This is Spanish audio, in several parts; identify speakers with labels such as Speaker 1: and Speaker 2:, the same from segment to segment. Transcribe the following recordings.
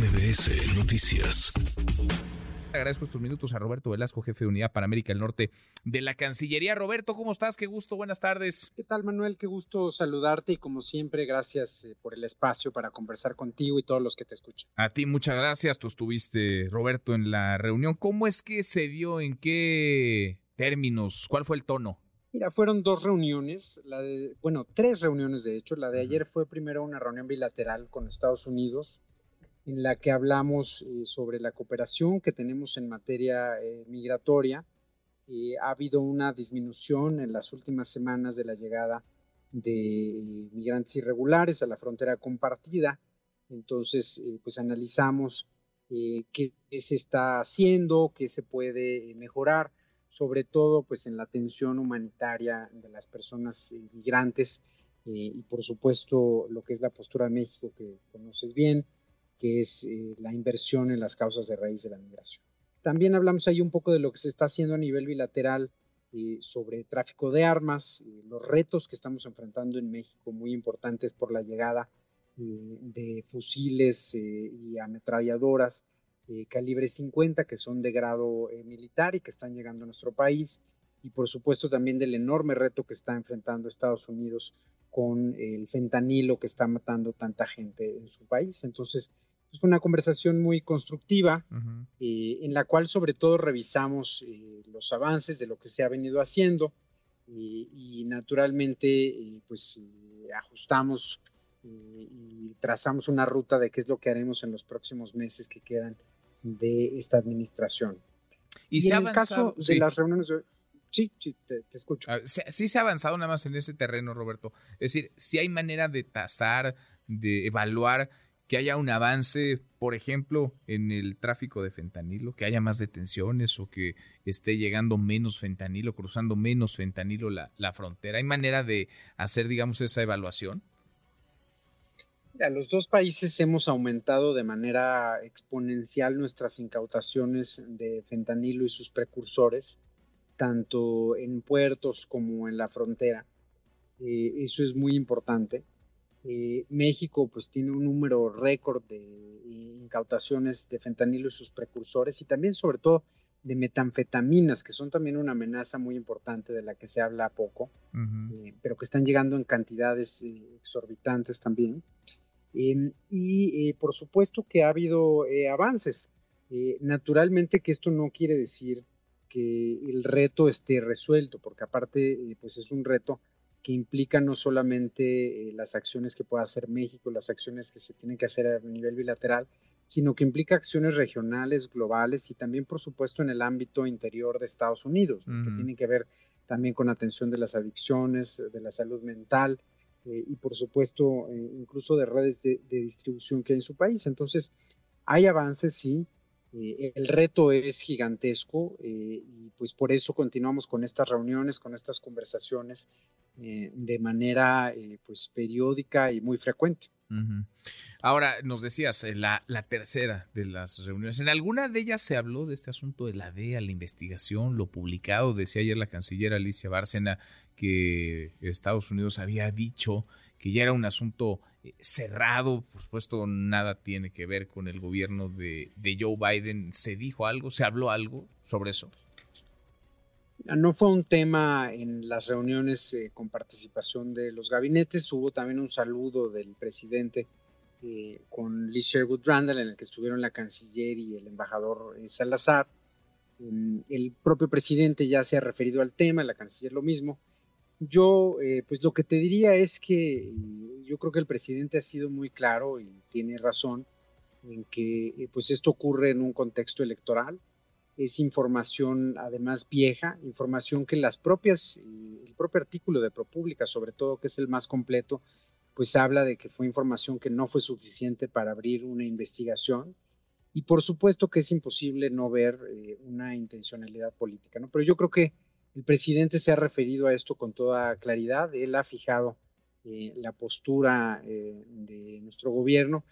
Speaker 1: MBS Noticias.
Speaker 2: Agradezco estos minutos a Roberto Velasco, jefe de unidad para América del Norte de la Cancillería. Roberto, ¿cómo estás? Qué gusto, buenas tardes.
Speaker 3: ¿Qué tal, Manuel? Qué gusto saludarte y como siempre, gracias eh, por el espacio para conversar contigo y todos los que te escuchan.
Speaker 2: A ti, muchas gracias. Tú estuviste, Roberto, en la reunión. ¿Cómo es que se dio? ¿En qué términos? ¿Cuál fue el tono?
Speaker 3: Mira, fueron dos reuniones, la de, bueno, tres reuniones de hecho. La de ayer fue primero una reunión bilateral con Estados Unidos, en la que hablamos eh, sobre la cooperación que tenemos en materia eh, migratoria. Eh, ha habido una disminución en las últimas semanas de la llegada de migrantes irregulares a la frontera compartida. Entonces, pues analizamos qué se está haciendo, qué se puede mejorar sobre todo pues en la atención humanitaria de las personas eh, migrantes eh, y por supuesto lo que es la postura de México que conoces bien, que es eh, la inversión en las causas de raíz de la migración. También hablamos ahí un poco de lo que se está haciendo a nivel bilateral sobre tráfico de armas, los retos que estamos enfrentando en México, muy importantes por la llegada de fusiles y ametralladoras eh, calibre 50 que son de grado eh, militar y que están llegando a nuestro país y por supuesto también del enorme reto que está enfrentando Estados Unidos con el fentanilo que está matando tanta gente en su país. Entonces, fue una conversación muy constructiva eh, en la cual sobre todo revisamos los avances de lo que se ha venido haciendo y naturalmente pues ajustamos y trazamos una ruta de qué es lo que haremos en los próximos meses que quedan de esta administración.
Speaker 2: Y, se en el caso
Speaker 3: de las reuniones, sí, sí, te, escucho.
Speaker 2: Ah, sí, se ha avanzado nada más en ese terreno, Roberto. Es decir, si hay manera de tasar, de evaluar que haya un avance, por ejemplo, en el tráfico de fentanilo, que haya más detenciones o que esté llegando menos fentanilo, cruzando menos fentanilo la, la frontera. ¿Hay manera de hacer, digamos, esa evaluación?
Speaker 3: los dos países hemos aumentado de manera exponencial nuestras incautaciones de fentanilo y sus precursores, tanto en puertos como en la frontera. Eh, eso es muy importante. Eh, México pues tiene un número récord de incautaciones de fentanilo y sus precursores y también sobre todo de metanfetaminas, que son también una amenaza muy importante de la que se habla poco, eh, pero que están llegando en cantidades exorbitantes también. Em, y eh, por supuesto que ha habido eh, avances. Eh, naturalmente que esto no quiere decir que el reto esté resuelto, porque aparte pues es un reto que implica no solamente las acciones que pueda hacer México, las acciones que se tienen que hacer a nivel bilateral, sino que implica acciones regionales, globales y también, por supuesto, en el ámbito interior de Estados Unidos, que tienen que ver también con atención de las adicciones, de la salud mental, eh, y por supuesto eh, incluso de redes de, distribución que hay en su país. Entonces, hay avances, sí, eh, el reto es gigantesco y pues por eso continuamos con estas reuniones, con estas conversaciones de manera pues periódica y muy frecuente.
Speaker 2: Ahora, nos decías, la, la, tercera de las reuniones. ¿En alguna de ellas se habló de este asunto de la DEA, la investigación, lo publicado? Decía ayer la canciller Alicia Bárcena que Estados Unidos había dicho que ya era un asunto eh, cerrado, por supuesto nada tiene que ver con el gobierno de, Joe Biden. ¿Se dijo algo? ¿Se habló algo sobre eso?
Speaker 3: No fue un tema en las reuniones eh, con participación de los gabinetes, hubo también un saludo del presidente eh, con Lee Sherwood Randall en el que estuvieron la canciller y el embajador Salazar. Mm, el propio presidente ya se ha referido al tema, la canciller lo mismo. Yo, eh, pues lo que te diría es que mm, yo creo que el presidente ha sido muy claro y tiene razón en que eh, pues esto ocurre en un contexto electoral. Es información además vieja, información que las propias, eh, el propio artículo de ProPública, sobre todo, que es el más completo, pues habla de que fue información que no fue suficiente para abrir una investigación. Y por supuesto que es imposible no ver una intencionalidad política, ¿no? Pero yo creo que el presidente se ha referido a esto con toda claridad. Él ha fijado eh, la postura eh, de nuestro gobierno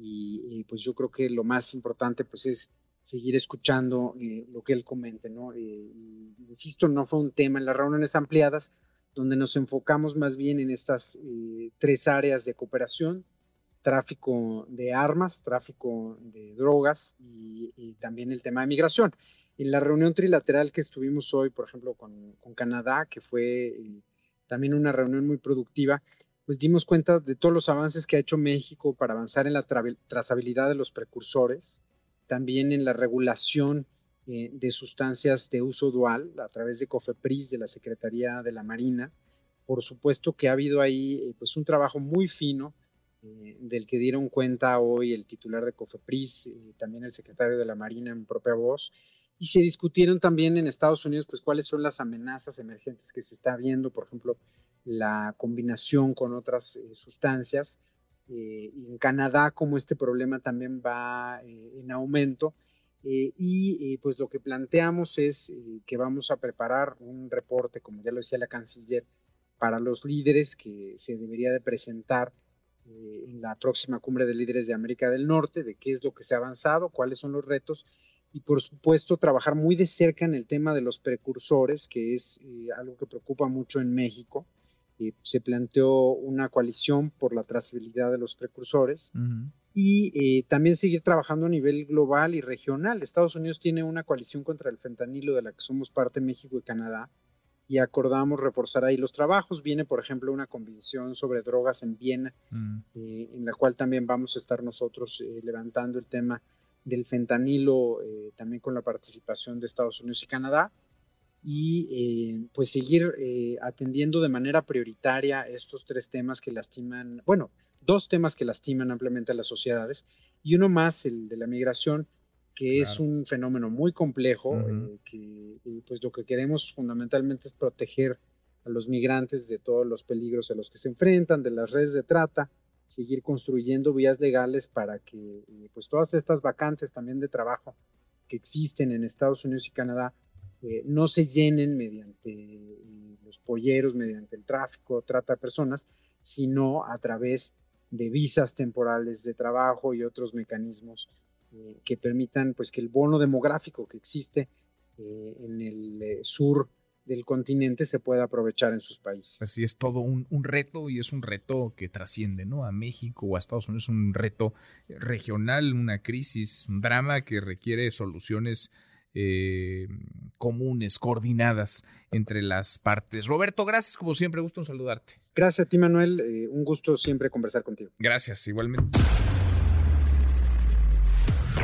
Speaker 3: y, pues yo creo que lo más importante pues es seguir escuchando eh, lo que él comente, ¿no? insisto, no fue un tema en las reuniones ampliadas donde nos enfocamos más bien en estas tres áreas de cooperación, tráfico de armas, tráfico de drogas y, también el tema de migración. En la reunión trilateral que estuvimos hoy, por ejemplo, con, Canadá, que fue eh, también una reunión muy productiva, pues dimos cuenta de todos los avances que ha hecho México para avanzar en la trazabilidad de los precursores, también en la regulación eh, de sustancias de uso dual a través de COFEPRIS, de la Secretaría de la Marina. Por supuesto que ha habido ahí eh, pues un trabajo muy fino eh, del que dieron cuenta hoy el titular de COFEPRIS, y también el secretario de la Marina en propia voz, y se discutieron también en Estados Unidos pues cuáles son las amenazas emergentes que se está viendo, por ejemplo, la combinación con otras eh, sustancias. Eh, en Canadá, como este problema también va en aumento, y pues lo que planteamos es que vamos a preparar un reporte, como ya lo decía la canciller, para los líderes que se debería de presentar eh, en la próxima cumbre de líderes de América del Norte, de qué es lo que se ha avanzado, cuáles son los retos y por supuesto trabajar muy de cerca en el tema de los precursores, que es eh, algo que preocupa mucho en México. Eh, se planteó una coalición por la trazabilidad de los precursores y también seguir trabajando a nivel global y regional. Estados Unidos tiene una coalición contra el fentanilo de la que somos parte México y Canadá y acordamos reforzar ahí los trabajos. Viene, por ejemplo, una convención sobre drogas en Viena, mm. eh, en la cual también vamos a estar nosotros eh, levantando el tema del fentanilo, eh, también con la participación de Estados Unidos y Canadá, y pues seguir atendiendo de manera prioritaria estos tres temas que lastiman, bueno, dos temas que lastiman ampliamente a las sociedades, y uno más, el de la migración, que es un fenómeno muy complejo, eh, que pues lo que queremos fundamentalmente es proteger a los migrantes de todos los peligros a los que se enfrentan, de las redes de trata, seguir construyendo vías legales para que eh, pues todas estas vacantes también de trabajo que existen en Estados Unidos y Canadá eh, no se llenen mediante los polleros, mediante el tráfico, trata de personas, sino a través de visas temporales de trabajo y otros mecanismos eh, que permitan pues que el bono demográfico que existe eh, en el eh, sur del continente se pueda aprovechar en sus países.
Speaker 2: Así es todo un, reto y es un reto que trasciende ¿no? a México o a Estados Unidos, un reto regional, una crisis, un drama que requiere soluciones comunes, coordinadas entre las partes. Roberto, gracias como siempre, gusto en saludarte.
Speaker 3: Gracias a ti, Manuel, un gusto siempre conversar contigo.
Speaker 2: Gracias, igualmente